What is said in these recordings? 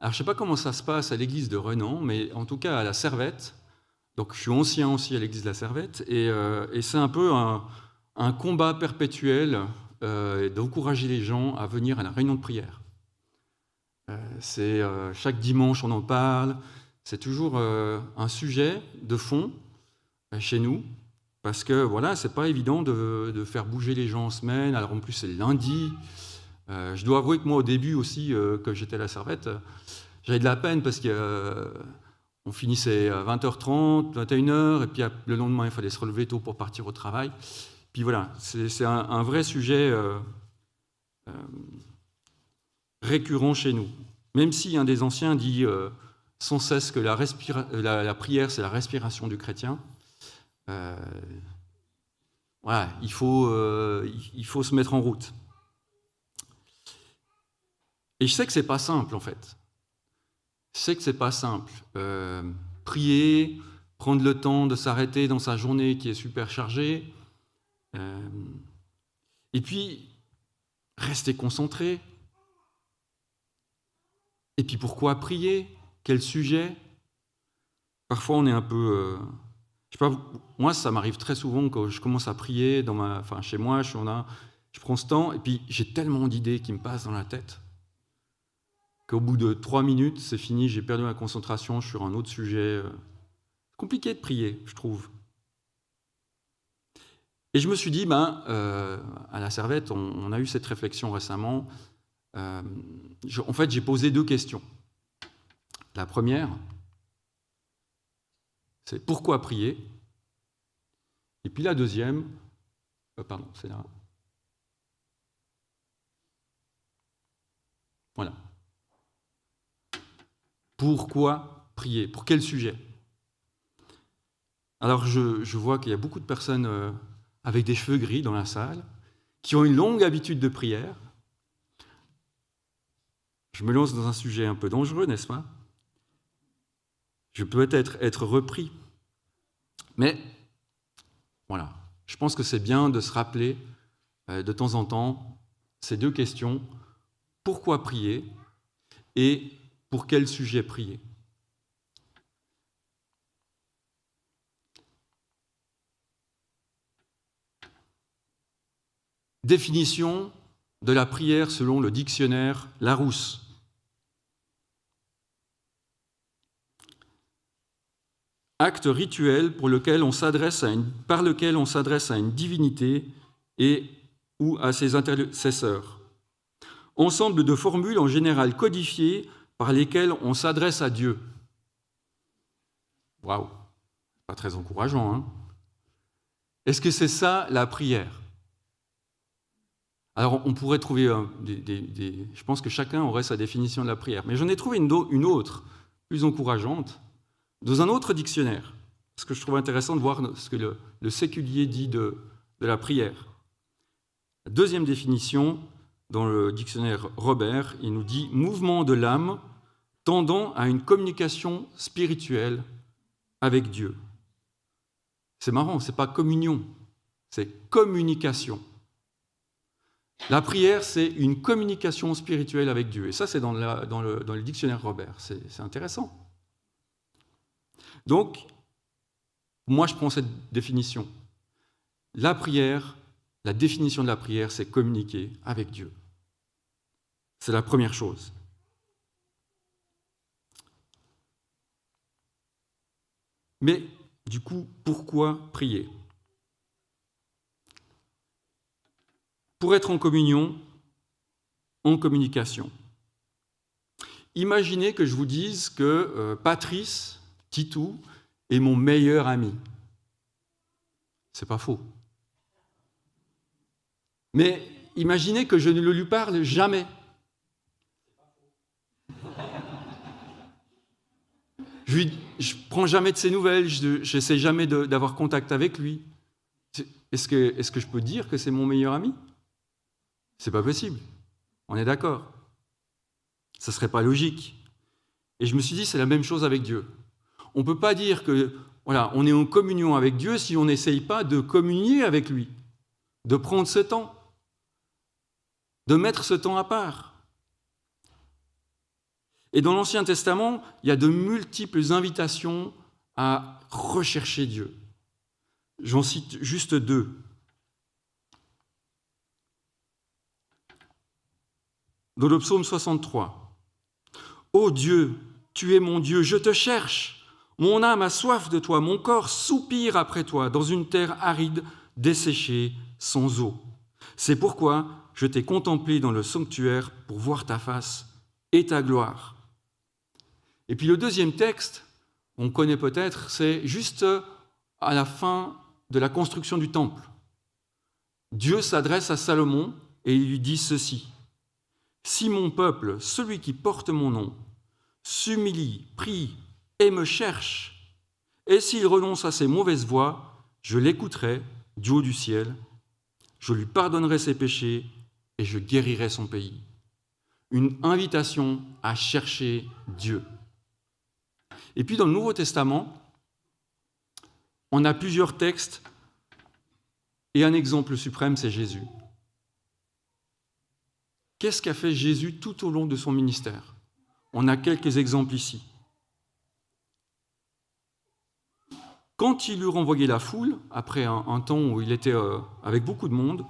Alors, je ne sais pas comment ça se passe à l'église de Renan, mais en tout cas à la Servette. Donc, je suis ancien aussi à l'église de la Servette, et, euh, c'est un peu un, combat perpétuel euh, d'encourager les gens à venir à la réunion de prière. Euh, c'est chaque dimanche on en parle. C'est toujours un sujet de fond chez nous, parce que voilà, c'est pas évident de, de, faire bouger les gens en semaine. Alors en plus c'est lundi. Euh, je dois avouer que moi, au début aussi, euh, que j'étais la Servette, euh, j'avais de la peine parce qu'on finissait à 20h30, 21h, et puis le lendemain, il fallait se relever tôt pour partir au travail. Puis voilà, c'est un, vrai sujet récurrent chez nous. Même si un des anciens dit sans cesse que la, la prière, c'est la respiration du chrétien, voilà, il faut, il faut se mettre en route. Et je sais que c'est pas simple en fait. Je sais que c'est pas simple. Euh, prier, prendre le temps de s'arrêter dans sa journée qui est super chargée, euh, et puis rester concentré. Et puis pourquoi prier? Quel sujet? Parfois on est un peu. Euh, moi ça m'arrive très souvent quand je commence à prier dans ma, enfin chez moi, je suis là, je prends ce temps et puis j'ai tellement d'idées qui me passent dans la tête qu'au bout de trois minutes, c'est fini, j'ai perdu ma concentration sur un autre sujet. Euh, compliqué de prier, je trouve. Et je me suis dit, ben, euh, à la Servette, on, a eu cette réflexion récemment. Euh, en fait, j'ai posé deux questions. La première, c'est pourquoi prier? Et puis la deuxième, pardon, c'est là. Voilà. Pourquoi prier? Pour quel sujet? Alors je, vois qu'il y a beaucoup de personnes euh, avec des cheveux gris dans la salle, qui ont une longue habitude de prière. Je me lance dans un sujet un peu dangereux, n'est-ce pas? Je peux peut-être être repris. Mais voilà, je pense que c'est bien de se rappeler euh, de temps en temps ces deux questions. Pourquoi prier? Pour quel sujet prier? Définition de la prière selon le dictionnaire Larousse. Acte rituel pour lequel on s'adresse à une, par lequel on s'adresse à une divinité et ou à ses intercesseurs. Ensemble de formules en général codifiées par lesquels on s'adresse à Dieu. Waouh, pas très encourageant, hein. Est-ce que c'est ça la prière? Alors on pourrait trouver des, Je pense que chacun aurait sa définition de la prière, mais j'en ai trouvé une, autre, plus encourageante, dans un autre dictionnaire, parce que je trouve intéressant de voir ce que le, séculier dit de, de la prière. La deuxième définition, dans le dictionnaire Robert, il nous dit mouvement de l'âme tendant à une communication spirituelle avec Dieu. C'est marrant, c'est pas communion, c'est communication. La prière, c'est une communication spirituelle avec Dieu. Et ça, c'est dans, dans, le, dans le dictionnaire Robert. C'est intéressant. Donc, moi, je prends cette définition. La prière, la définition de la prière, c'est communiquer avec Dieu. C'est la première chose. Mais du coup, pourquoi prier? Pour être en communion, en communication. Imaginez que je vous dise que euh, Patrice Titou est mon meilleur ami. C'est pas faux. Mais imaginez que je ne le lui parle jamais. Je ne prends jamais de ses nouvelles, je n'essaie jamais d'avoir contact avec lui. Est-ce que, est que je peux dire que c'est mon meilleur ami? C'est pas possible. On est d'accord. Ça serait pas logique. Et je me suis dit, c'est la même chose avec Dieu. On ne peut pas dire que voilà, on est en communion avec Dieu si on n'essaye pas de communier avec lui, de prendre ce temps, de mettre ce temps à part. Et dans l'Ancien Testament, il y a de multiples invitations à rechercher Dieu. J'en cite juste deux. Dans le psaume 63, Ô Dieu, tu es mon Dieu, je te cherche. Mon âme a soif de toi, mon corps soupire après toi dans une terre aride, desséchée, sans eau. C'est pourquoi je t'ai contemplé dans le sanctuaire pour voir ta face et ta gloire. Et puis le deuxième texte, on connaît peut-être, c'est juste à la fin de la construction du temple. Dieu s'adresse à Salomon et il lui dit ceci. Si mon peuple, celui qui porte mon nom, s'humilie, prie et me cherche, et s'il renonce à ses mauvaises voies, je l'écouterai du haut du ciel, je lui pardonnerai ses péchés et je guérirai son pays. Une invitation à chercher Dieu. Et puis dans le Nouveau Testament, on a plusieurs textes et un exemple suprême, c'est Jésus. Qu'est-ce qu'a fait Jésus tout au long de son ministère? On a quelques exemples ici. Quand il eut renvoyé la foule, après un, temps où il était euh, avec beaucoup de monde,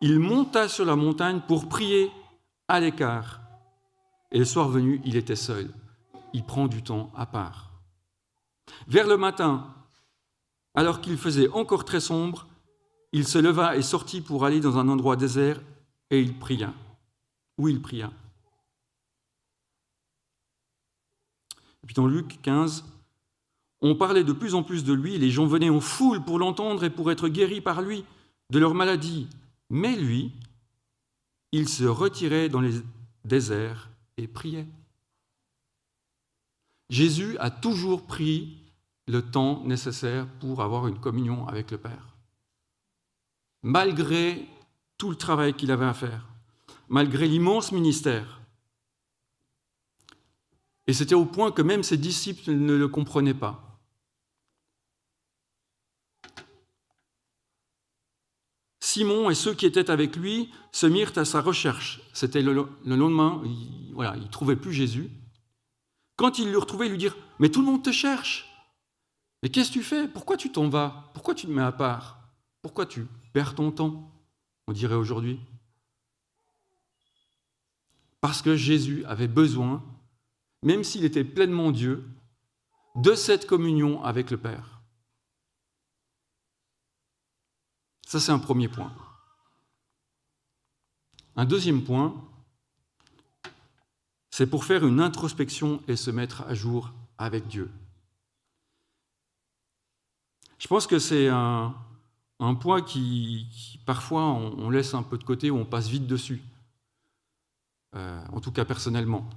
il monta sur la montagne pour prier à l'écart. Et le soir venu, il était seul il prend du temps à part. Vers le matin, alors qu'il faisait encore très sombre, il se leva et sortit pour aller dans un endroit désert et il pria. Où il pria? Puis dans Luc 15, on parlait de plus en plus de lui, les gens venaient en foule pour l'entendre et pour être guéris par lui de leur maladie. Mais lui, il se retirait dans les déserts et priait. Jésus a toujours pris le temps nécessaire pour avoir une communion avec le Père. Malgré tout le travail qu'il avait à faire, malgré l'immense ministère. Et c'était au point que même ses disciples ne le comprenaient pas. Simon et ceux qui étaient avec lui se mirent à sa recherche. C'était le, lendemain, il, voilà, ils ne trouvaient plus Jésus. Quand il le retrouvait, il lui dire Mais tout le monde te cherche. Mais qu'est-ce que tu fais? Pourquoi tu t'en vas? Pourquoi tu te mets à part? Pourquoi tu perds ton temps On dirait aujourd'hui? Parce que Jésus avait besoin, même s'il était pleinement Dieu, de cette communion avec le Père. Ça, c'est un premier point. Un deuxième point, c'est pour faire une introspection et se mettre à jour avec Dieu. Je pense que c'est un, point qui, parfois on, laisse un peu de côté ou on passe vite dessus. Euh, en tout cas personnellement.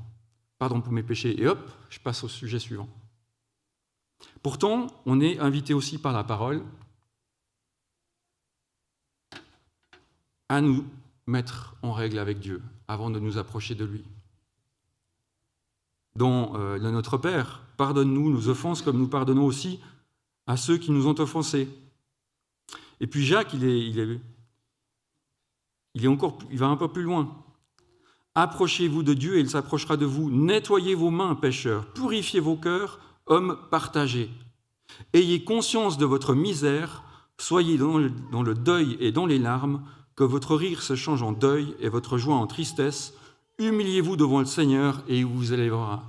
Pardon pour mes péchés. Et hop, je passe au sujet suivant. Pourtant, on est invité aussi par la parole à nous mettre en règle avec Dieu avant de nous approcher de lui dans euh, Notre Père, pardonne-nous nos offenses comme nous pardonnons aussi à ceux qui nous ont offensés. Et puis Jacques, il, est, il, est, encore, il va un peu plus loin. Approchez-vous de Dieu et il s'approchera de vous. Nettoyez vos mains, pécheurs. Purifiez vos cœurs, hommes partagés. Ayez conscience de votre misère. Soyez dans le deuil et dans les larmes. Que votre rire se change en deuil et votre joie en tristesse Humiliez-vous devant le Seigneur et il vous élèvera.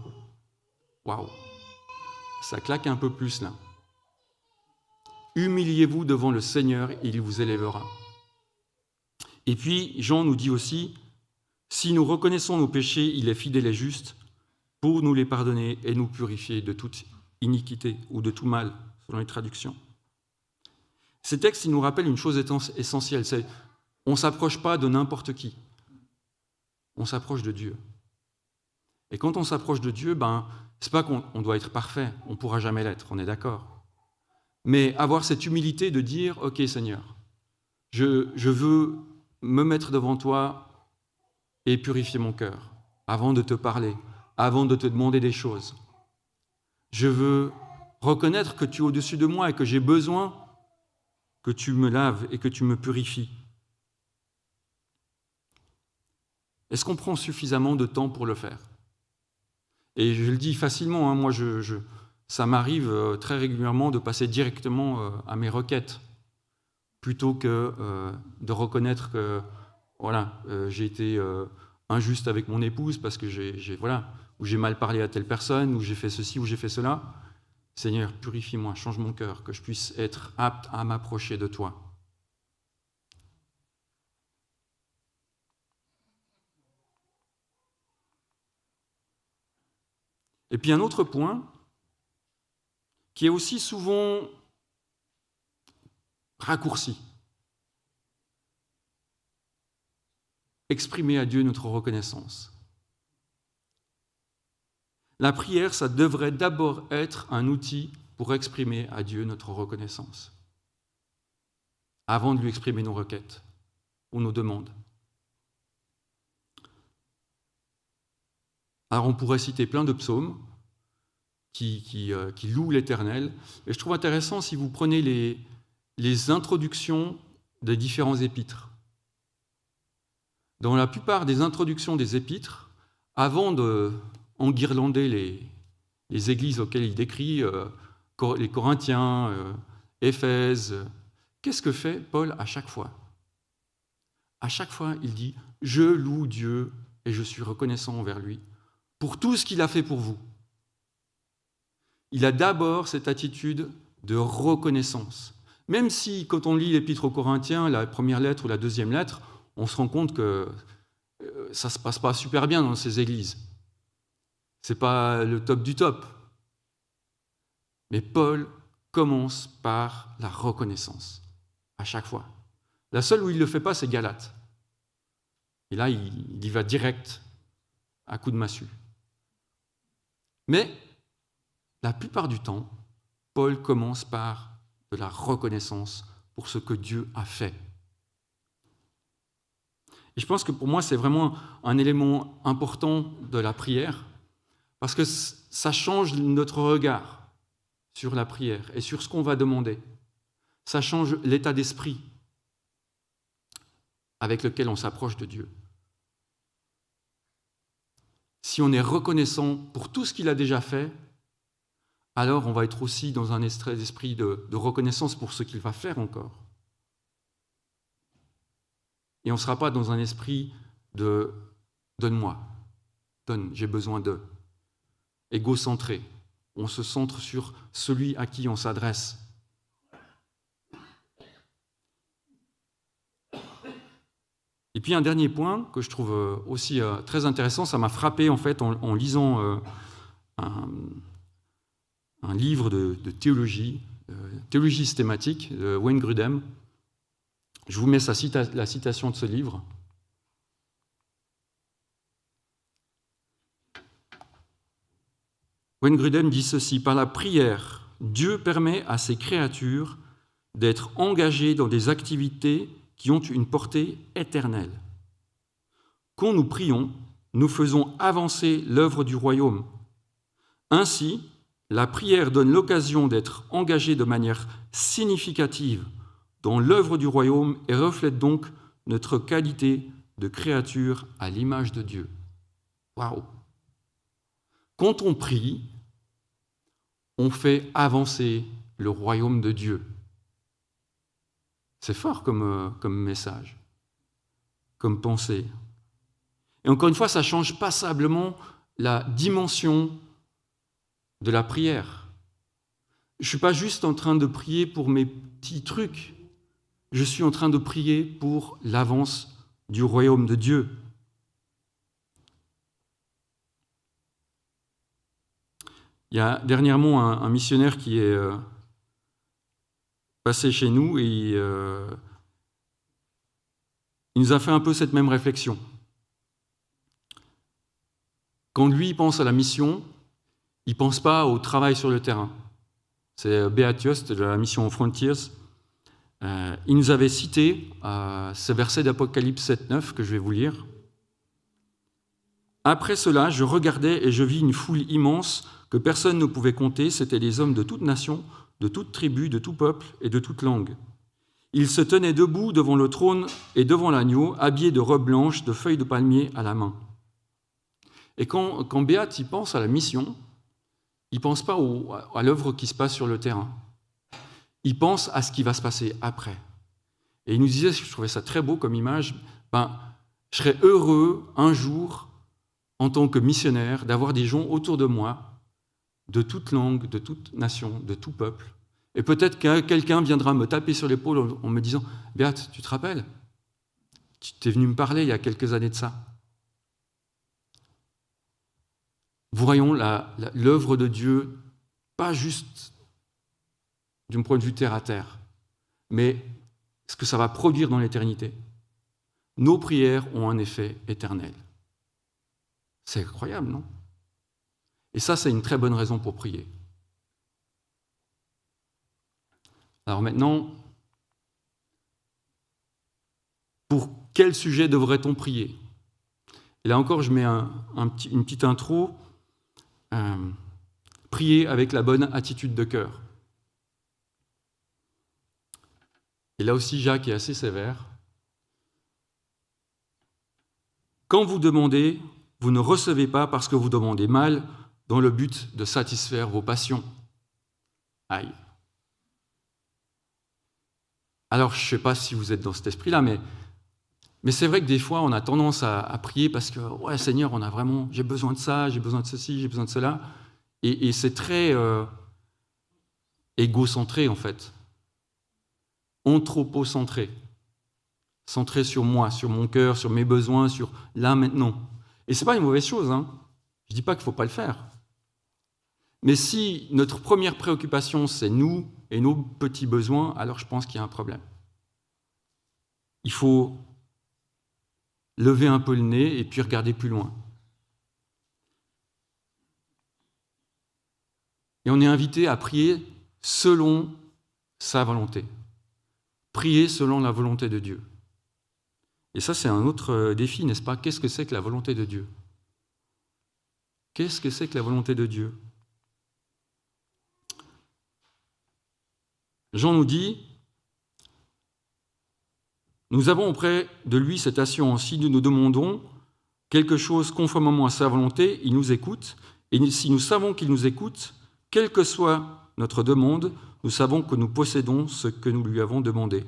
Waouh Ça claque un peu plus là. Humiliez-vous devant le Seigneur et il vous élèvera. Et puis, Jean nous dit aussi, si nous reconnaissons nos péchés, il est fidèle et juste pour nous les pardonner et nous purifier de toute iniquité ou de tout mal, selon les traductions. Ces textes, nous rappellent une chose essentielle, c'est on ne s'approche pas de n'importe qui on s'approche de Dieu. Et quand on s'approche de Dieu, ben, c'est pas qu'on doit être parfait, on ne pourra jamais l'être, on est d'accord. Mais avoir cette humilité de dire, OK Seigneur, je, je veux me mettre devant toi et purifier mon cœur avant de te parler, avant de te demander des choses. Je veux reconnaître que tu es au-dessus de moi et que j'ai besoin que tu me laves et que tu me purifies. Est-ce qu'on prend suffisamment de temps pour le faire? Et je le dis facilement, hein, moi, je, ça m'arrive euh, très régulièrement de passer directement euh, à mes requêtes, plutôt que euh, de reconnaître que voilà, j'ai été injuste avec mon épouse parce que j'ai voilà, ou j'ai mal parlé à telle personne, ou j'ai fait ceci, ou j'ai fait cela. Seigneur, purifie-moi, change mon cœur, que je puisse être apte à m'approcher de toi. Et puis un autre point qui est aussi souvent raccourci. Exprimer à Dieu notre reconnaissance. La prière, ça devrait d'abord être un outil pour exprimer à Dieu notre reconnaissance, avant de lui exprimer nos requêtes ou nos demandes. Alors on pourrait citer plein de psaumes qui, euh, louent l'Éternel. Et je trouve intéressant si vous prenez les, introductions des différents épîtres. Dans la plupart des introductions des épîtres, avant de enguirlander les, les églises auxquelles il décrit, euh, les Corinthiens, euh, Éphèse, qu'est-ce que fait Paul à chaque fois? À chaque fois, il dit, je loue Dieu et je suis reconnaissant envers lui pour tout ce qu'il a fait pour vous. Il a d'abord cette attitude de reconnaissance. Même si, quand on lit l'Épître aux Corinthiens, la première lettre ou la deuxième lettre, on se rend compte que euh, ça ne se passe pas super bien dans ces églises. Ce n'est pas le top du top. Mais Paul commence par la reconnaissance, à chaque fois. La seule où il ne le fait pas, c'est Galate. Et là, il y va direct à coup de massue. Mais la plupart du temps, Paul commence par de la reconnaissance pour ce que Dieu a fait. Et je pense que pour moi, c'est vraiment un élément important de la prière, parce que ça change notre regard sur la prière et sur ce qu'on va demander. Ça change l'état d'esprit avec lequel on s'approche de Dieu si on est reconnaissant pour tout ce qu'il a déjà fait, alors on va être aussi dans un esprit de, reconnaissance pour ce qu'il va faire encore. Et on ne sera pas dans un esprit de donne-moi, donne, j'ai besoin de, égocentré. On se centre sur celui à qui on s'adresse. Et puis un dernier point que je trouve euh, aussi euh, très intéressant, ça m'a frappé en fait en, lisant euh, un, livre de, théologie, théologie systématique de Wayne Grudem. Je vous mets la citation de ce livre. Wayne Grudem dit ceci, par la prière, Dieu permet à ses créatures d'être engagées dans des activités qui ont une portée éternelle. Quand nous prions, nous faisons avancer l'œuvre du royaume. Ainsi, la prière donne l'occasion d'être engagé de manière significative dans l'œuvre du royaume et reflète donc notre qualité de créature à l'image de Dieu. Waouh Quand on prie, on fait avancer le royaume de Dieu. C'est fort comme, euh, comme message, comme pensée. Et encore une fois, ça change passablement la dimension de la prière. Je ne suis pas juste en train de prier pour mes petits trucs, je suis en train de prier pour l'avance du royaume de Dieu. Il y a dernièrement un, missionnaire qui est euh, passé chez nous et euh, il nous a fait un peu cette même réflexion. Quand lui pense à la mission, il ne pense pas au travail sur le terrain. C'est Beat Yost de la mission Frontiers. Euh, il nous avait cité euh, ce verset d'Apocalypse 7.9 que je vais vous lire. Après cela, je regardais et je vis une foule immense que personne ne pouvait compter. C'étaient des hommes de toutes nations, de toute tribu, de tout peuple et de toute langue. Ils se tenaient debout devant le trône et devant l'agneau, habillés de robes blanches, de feuilles de palmier à la main. Et quand, quand Béat il pense à la mission, il ne pense pas à l'œuvre qui se passe sur le terrain. Il pense à ce qui va se passer après. Et il nous disait, je trouvais ça très beau comme image, ben, je serais heureux un jour, en tant que missionnaire, d'avoir des gens autour de moi, de toute langue, de toute nation, de tout peuple. Et peut-être que quelqu'un viendra me taper sur l'épaule en me disant, Béat, tu te rappelles? Tu es venu me parler il y a quelques années de ça. Voyons l'œuvre de Dieu, pas juste d'un point de vue terre à terre, mais ce que ça va produire dans l'éternité. Nos prières ont un effet éternel. C'est incroyable, non? Et ça, c'est une très bonne raison pour prier. Alors maintenant, pour quel sujet devrait-on prier? Et là encore, je mets une petite intro. Euh, prier avec la bonne attitude de cœur. Et là aussi, Jacques est assez sévère. Quand vous demandez, vous ne recevez pas parce que vous demandez mal dans le but de satisfaire vos passions. Aïe. Alors, je ne sais pas si vous êtes dans cet esprit-là, mais, c'est vrai que des fois, on a tendance à, prier parce que, ouais, Seigneur, on a vraiment, j'ai besoin de ça, j'ai besoin de ceci, j'ai besoin de cela. Et, c'est très euh, égocentré, en fait anthropocentré, centré sur moi, sur mon cœur, sur mes besoins, sur là maintenant. Et ce n'est pas une mauvaise chose. Hein. Je ne dis pas qu'il ne faut pas le faire. Mais si notre première préoccupation, c'est nous et nos petits besoins, alors je pense qu'il y a un problème. Il faut lever un peu le nez et puis regarder plus loin. Et on est invité à prier selon sa volonté. Prier selon la volonté de Dieu. Et ça, c'est un autre euh, défi, n'est-ce pas? Qu'est-ce que c'est que la volonté de Dieu? Qu'est-ce que c'est que la volonté de Dieu? Jean nous dit, nous avons auprès de lui cette assurance, si nous nous demandons quelque chose conformément à sa volonté, il nous écoute, et si nous savons qu'il nous écoute, quelle que soit notre demande, nous savons que nous possédons ce que nous lui avons demandé.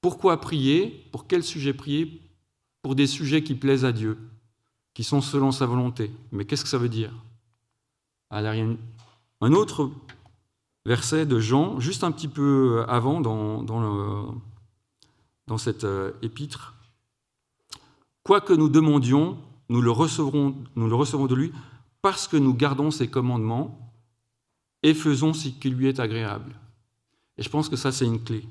Pourquoi prier? Pour quel sujet prier? Pour des sujets qui plaisent à Dieu, qui sont selon sa volonté. Mais qu'est-ce que ça veut dire? Un autre verset de Jean, juste un petit peu avant dans, dans, cette euh, épître. Quoi que nous demandions, nous le recevrons, nous le recevrons de lui parce que nous gardons ses commandements et faisons ce qui lui est agréable. Et je pense que ça, c'est une clé.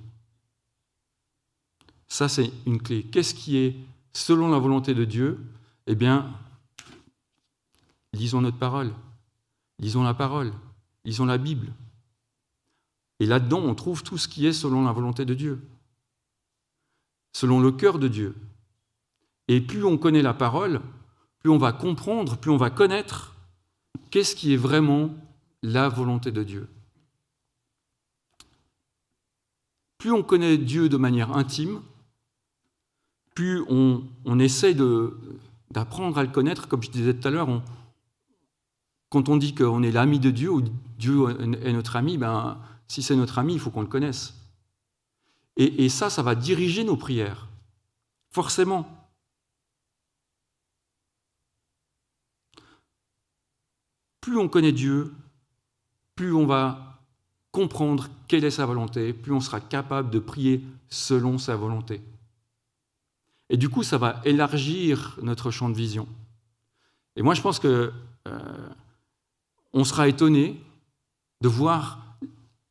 Ça, c'est une clé. Qu'est-ce qui est selon la volonté de Dieu Eh bien, lisons notre parole, lisons la parole, lisons la Bible. Et là-dedans, on trouve tout ce qui est selon la volonté de Dieu, selon le cœur de Dieu. Et plus on connaît la parole, plus on va comprendre, plus on va connaître qu'est-ce qui est vraiment la volonté de Dieu. Plus on connaît Dieu de manière intime, plus on, on essaie d'apprendre à le connaître, comme je disais tout à l'heure, quand on dit qu'on est l'ami de Dieu ou Dieu est notre ami, ben, si c'est notre ami, il faut qu'on le connaisse. Et, ça, ça va diriger nos prières, forcément. plus on connaît Dieu, plus on va comprendre quelle est sa volonté, plus on sera capable de prier selon sa volonté. Et du coup, ça va élargir notre champ de vision. Et moi, je pense que euh, on sera étonné de voir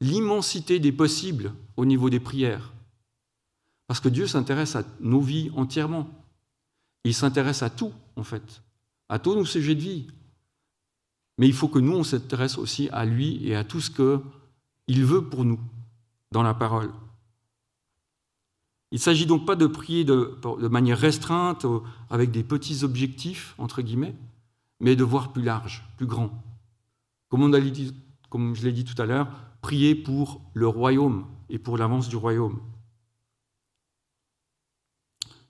l'immensité des possibles au niveau des prières. Parce que Dieu s'intéresse à nos vies entièrement. Il s'intéresse à tout, en fait, à tous nos sujets de vie, mais il faut que nous, on s'intéresse aussi à lui et à tout ce qu'il veut pour nous dans la parole. Il ne s'agit donc pas de prier de, manière restreinte, avec des petits objectifs, entre guillemets, mais de voir plus large, plus grand. Comme, je l'ai dit tout à l'heure, prier pour le royaume et pour l'avance du royaume.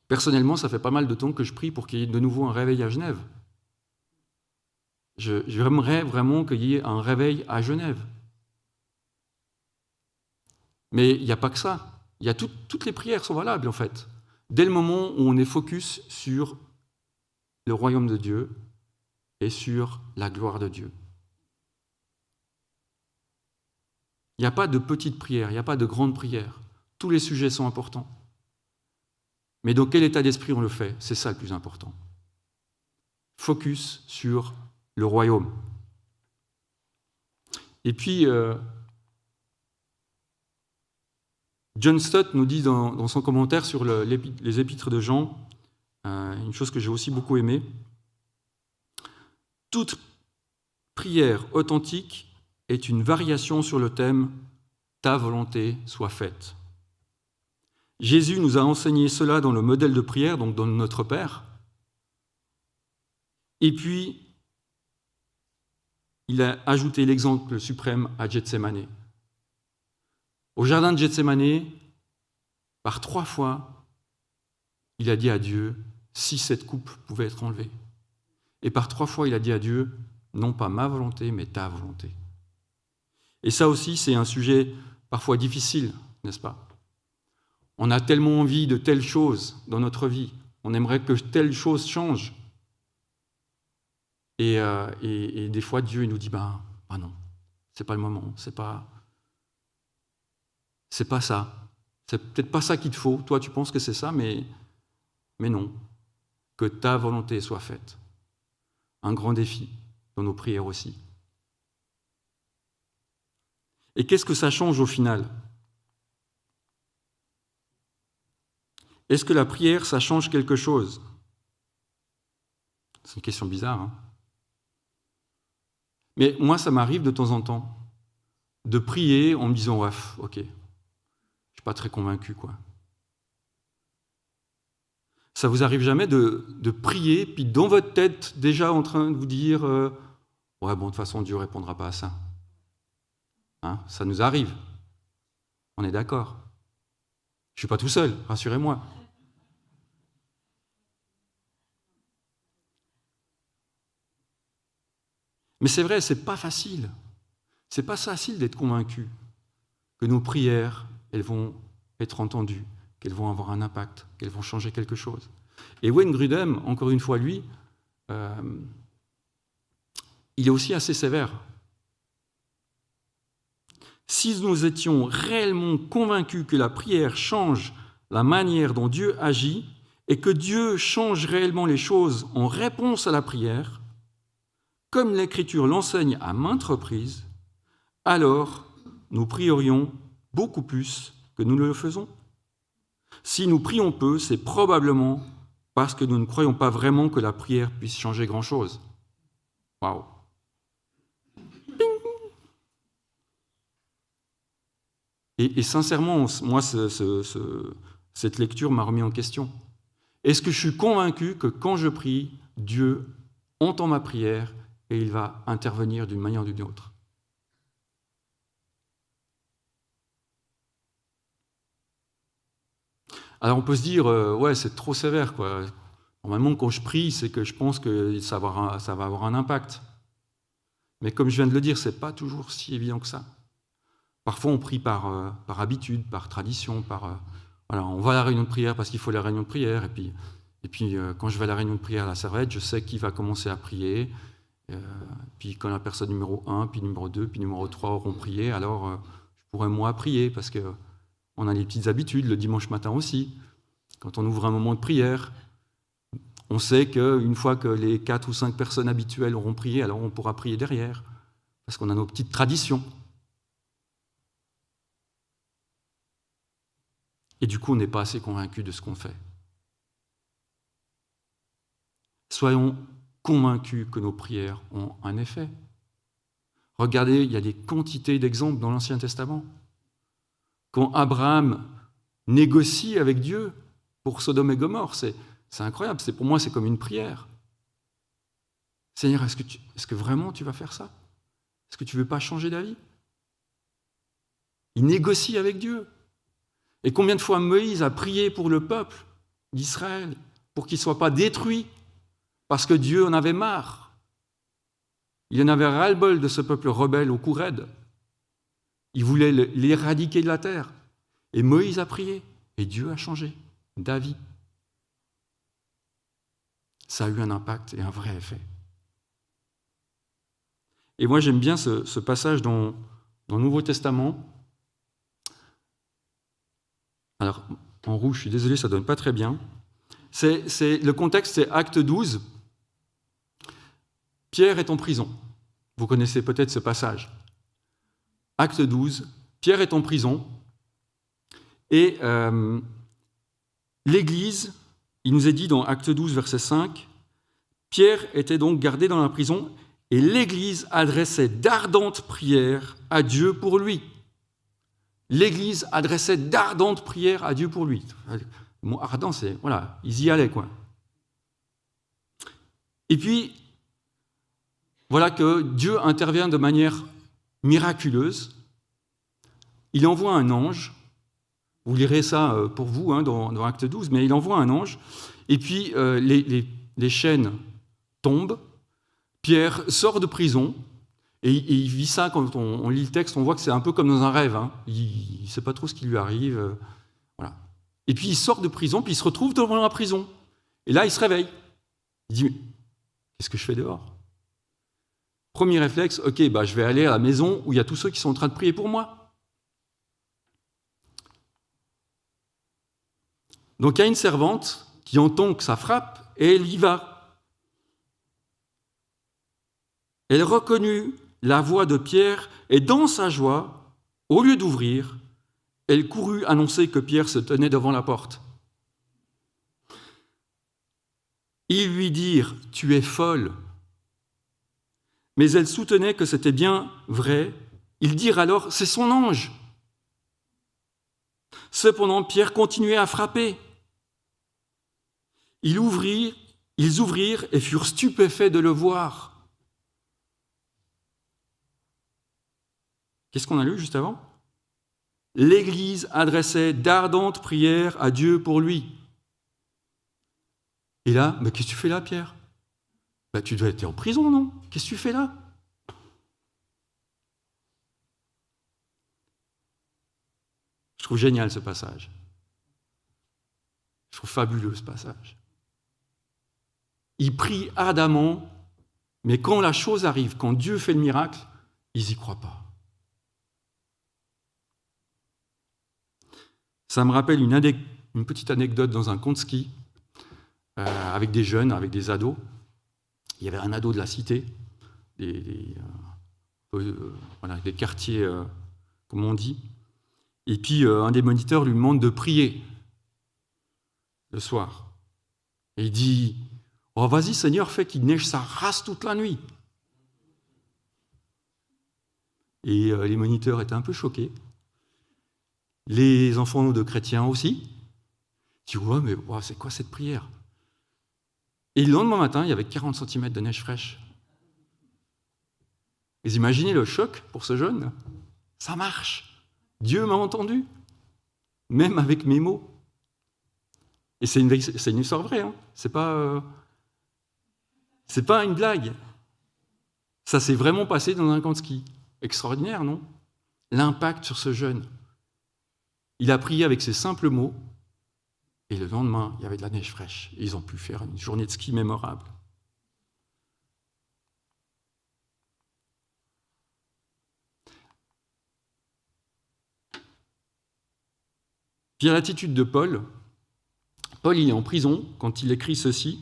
Personnellement, ça fait pas mal de temps que je prie pour qu'il y ait de nouveau un réveil à Genève. J'aimerais vraiment qu'il y ait un réveil à Genève. Mais il n'y a pas que ça. Toutes les prières sont valables en fait. Dès le moment où on est focus sur le royaume de Dieu et sur la gloire de Dieu. Il n'y a pas de petites prières, il n'y a pas de grandes prières. Tous les sujets sont importants. Mais dans quel état d'esprit on le fait C'est ça le plus important. Focus sur le royaume. Et puis, euh, John Stott nous dit dans, son commentaire sur les épîtres de Jean, euh, une chose que j'ai aussi beaucoup aimée, toute prière authentique est une variation sur le thème Ta volonté soit faite. Jésus nous a enseigné cela dans le modèle de prière, donc dans notre Père. Et puis, il a ajouté l'exemple suprême à Gethsemane. Au jardin de Gethsemane, par trois fois, il a dit à Dieu si cette coupe pouvait être enlevée. Et par trois fois, il a dit à Dieu non pas ma volonté, mais ta volonté. Et ça aussi, c'est un sujet parfois difficile, n'est-ce pas? On a tellement envie de telle chose dans notre vie. On aimerait que telle chose change. Et, euh, des fois, Dieu nous dit ben, ben non, c'est pas le moment, c'est pas, c'est pas ça. C'est peut-être pas ça qu'il te faut. Toi, tu penses que c'est ça, mais, mais non. Que ta volonté soit faite. Un grand défi dans nos prières aussi. Et qu'est-ce que ça change au final? Est-ce que la prière, ça change quelque chose? C'est une question bizarre. Hein Mais moi, ça m'arrive de temps en temps de prier en me disant, ouais, ok, je ne suis pas très convaincu, quoi. Ça vous arrive jamais de, prier, puis dans votre tête, déjà en train de vous dire, euh, ouais, bon, de toute façon, Dieu ne répondra pas à ça. Hein ça nous arrive. On est d'accord. Je ne suis pas tout seul, rassurez-moi. Mais c'est vrai, c'est pas facile. C'est pas facile d'être convaincu que nos prières, elles vont être entendues, qu'elles vont avoir un impact, qu'elles vont changer quelque chose. Et Wayne Grudem, encore une fois, lui, euh, il est aussi assez sévère. Si nous étions réellement convaincus que la prière change la manière dont Dieu agit et que Dieu change réellement les choses en réponse à la prière, comme l'Écriture l'enseigne à maintes reprises, alors nous prierions beaucoup plus que nous ne le faisons. Si nous prions peu, c'est probablement parce que nous ne croyons pas vraiment que la prière puisse changer grand-chose. Waouh et, sincèrement, moi, cette lecture m'a remis en question. Est-ce que je suis convaincu que quand je prie, Dieu entend ma prière et il va intervenir d'une manière ou d'une autre? Alors on peut se dire, euh, ouais, c'est trop sévère. Quoi. Normalement, quand je prie, c'est que je pense que ça va, ça va, avoir un impact. Mais comme je viens de le dire, ce n'est pas toujours si évident que ça. Parfois, on prie par, euh, par habitude, par tradition, par... Euh, voilà, on va à la réunion de prière parce qu'il faut la réunion de prière. Et puis, et puis quand je vais à la réunion de prière à la servette, je sais qui va commencer à prier. Euh, puis quand la personne numéro 1, puis numéro 2, puis numéro 3 auront prié, alors euh, je pourrais moi prier, parce qu'on a les petites habitudes, le dimanche matin aussi. Quand on ouvre un moment de prière, on sait qu'une fois que les 4 ou 5 personnes habituelles auront prié, alors on pourra prier derrière, parce qu'on a nos petites traditions. Et du coup, on n'est pas assez convaincu de ce qu'on fait. Soyons convaincus que nos prières ont un effet. Regardez, il y a des quantités d'exemples dans l'Ancien Testament. Quand Abraham négocie avec Dieu pour Sodome et Gomorre, c'est, incroyable. Pour moi, c'est comme une prière. Seigneur, est-ce que, que vraiment tu vas faire ça? Est-ce que tu ne veux pas changer d'avis? Il négocie avec Dieu. Et combien de fois Moïse a prié pour le peuple d'Israël, pour qu'ils ne soient pas détruits, parce que Dieu en avait marre? Il en avait ras-le-bol de ce peuple rebelle au cou raide. Il voulait l'éradiquer de la terre. Et Moïse a prié, et Dieu a changé d'avis. Ça a eu un impact et un vrai effet. Et moi, j'aime bien ce, passage dans, le Nouveau Testament. Alors, en rouge, je suis désolé, ça ne donne pas très bien. C'est, le contexte, c'est Acte 12. Pierre est en prison. Vous connaissez peut-être ce passage. Acte 12. Pierre est en prison. Et euh, l'Église, il nous est dit dans Acte 12, verset 5, Pierre était donc gardé dans la prison et l'Église adressait d'ardentes prières à Dieu pour lui. L'Église adressait d'ardentes prières à Dieu pour lui. Ardent, c'est, voilà, ils y allaient, quoi. Et puis, voilà que Dieu intervient de manière miraculeuse. Il envoie un ange. Vous lirez ça euh, pour vous hein, dans, Acte 12, mais il envoie un ange. Et puis, euh, les chaînes tombent. Pierre sort de prison et, il vit ça quand on, lit le texte, on voit que c'est un peu comme dans un rêve. Hein. Il ne sait pas trop ce qui lui arrive. Euh. Et puis il sort de prison, puis il se retrouve devant la prison. Et là, il se réveille. Il dit Qu'est-ce que je fais dehors? Premier réflexe Ok, bah, je vais aller à la maison où il y a tous ceux qui sont en train de prier pour moi. Donc il y a une servante qui entend que ça frappe et elle y va. Elle reconnut la voix de Pierre et dans sa joie, au lieu d'ouvrir, elle courut annoncer que Pierre se tenait devant la porte. Ils lui dirent, Tu es folle. Mais elle soutenait que c'était bien vrai. Ils dirent alors, C'est son ange. Cependant, Pierre continuait à frapper. Ils ouvrirent, ils ouvrirent et furent stupéfaits de le voir. Qu'est-ce qu'on a lu juste avant? L'Église adressait d'ardentes prières à Dieu pour lui. Et là, qu'est-ce que tu fais là, Pierre? Bah, Tu dois être en prison, non? Qu'est-ce que tu fais là? Je trouve génial ce passage. Je trouve fabuleux ce passage. Il prie ardemment, mais quand la chose arrive, quand Dieu fait le miracle, ils n'y croient pas. Ça me rappelle une, petite anecdote dans un conte ski euh, avec des jeunes, avec des ados. Il y avait un ado de la cité, des, euh, euh, quartiers, comme on dit. Et puis un des moniteurs lui demande de prier le soir. Et il dit Oh, vas-y, Seigneur, fais qu'il neige sa race toute la nuit. Et les moniteurs étaient un peu choqués les enfants de chrétiens aussi. Tu vois, mais c'est quoi cette prière? Et le lendemain matin, il y avait 40 cm de neige fraîche. Vous imaginez le choc pour ce jeune? Ça marche. Dieu m'a entendu, même avec mes mots. Et c'est une, histoire vraie, hein c'est pas, c'est pas une blague. Ça s'est vraiment passé dans un camp de ski. Extraordinaire, non? L'impact sur ce jeune. Il a prié avec ces simples mots, et le lendemain, il y avait de la neige fraîche. Et ils ont pu faire une journée de ski mémorable. Puis l'attitude de Paul. Paul, il est en prison quand il écrit ceci.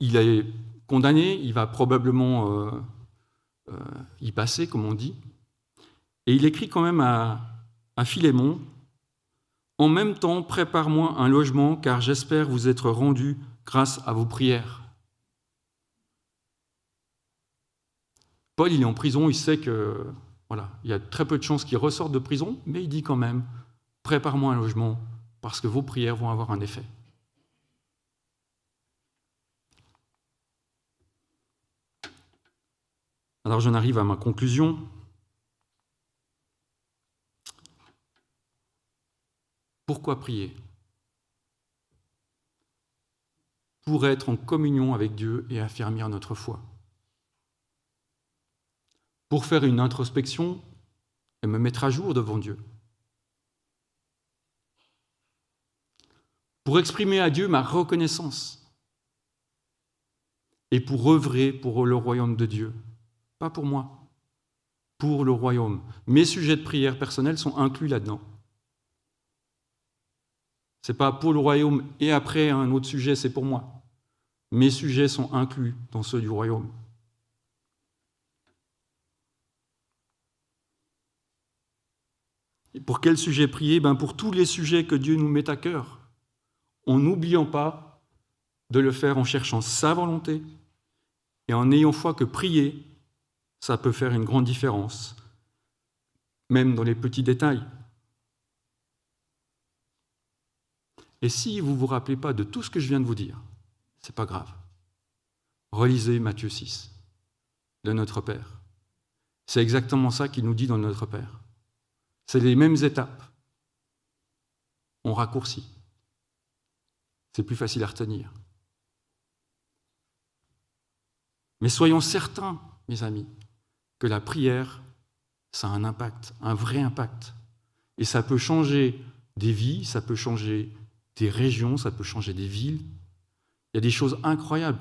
Il est condamné, il va probablement euh, euh, y passer, comme on dit. Et il écrit quand même à, à Philémon, En même temps, prépare-moi un logement, car j'espère vous être rendu grâce à vos prières. Paul, il est en prison, il sait que voilà, il y a très peu de chances qu'il ressorte de prison, mais il dit quand même Prépare-moi un logement, parce que vos prières vont avoir un effet. Alors j'en arrive à ma conclusion. Pourquoi prier? Pour être en communion avec Dieu et affermir notre foi. Pour faire une introspection et me mettre à jour devant Dieu. Pour exprimer à Dieu ma reconnaissance. Et pour œuvrer pour le royaume de Dieu. Pas pour moi, pour le royaume. Mes sujets de prière personnels sont inclus là-dedans. N'est pas pour le royaume et après un autre sujet, c'est pour moi. Mes sujets sont inclus dans ceux du royaume. Et pour quel sujet prier? Ben Pour tous les sujets que Dieu nous met à cœur, en n'oubliant pas de le faire en cherchant sa volonté et en ayant foi que prier, ça peut faire une grande différence, même dans les petits détails. Et si vous ne vous rappelez pas de tout ce que je viens de vous dire, c'est pas grave. Relisez Matthieu 6, de notre Père. C'est exactement ça qu'il nous dit dans notre Père. C'est les mêmes étapes. On raccourcit. C'est plus facile à retenir. Mais soyons certains, mes amis, que la prière, ça a un impact, un vrai impact. Et ça peut changer des vies, ça peut changer des régions, ça peut changer des villes. Il y a des choses incroyables.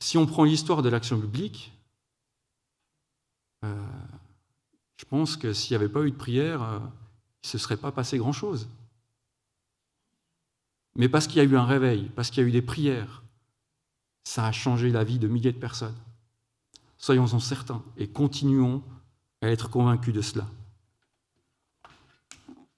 Si on prend l'histoire de l'action publique, euh, je pense que s'il n'y avait pas eu de prière, euh, il ne se serait pas passé grand-chose. Mais parce qu'il y a eu un réveil, parce qu'il y a eu des prières, ça a changé la vie de milliers de personnes. Soyons-en certains et continuons à être convaincus de cela.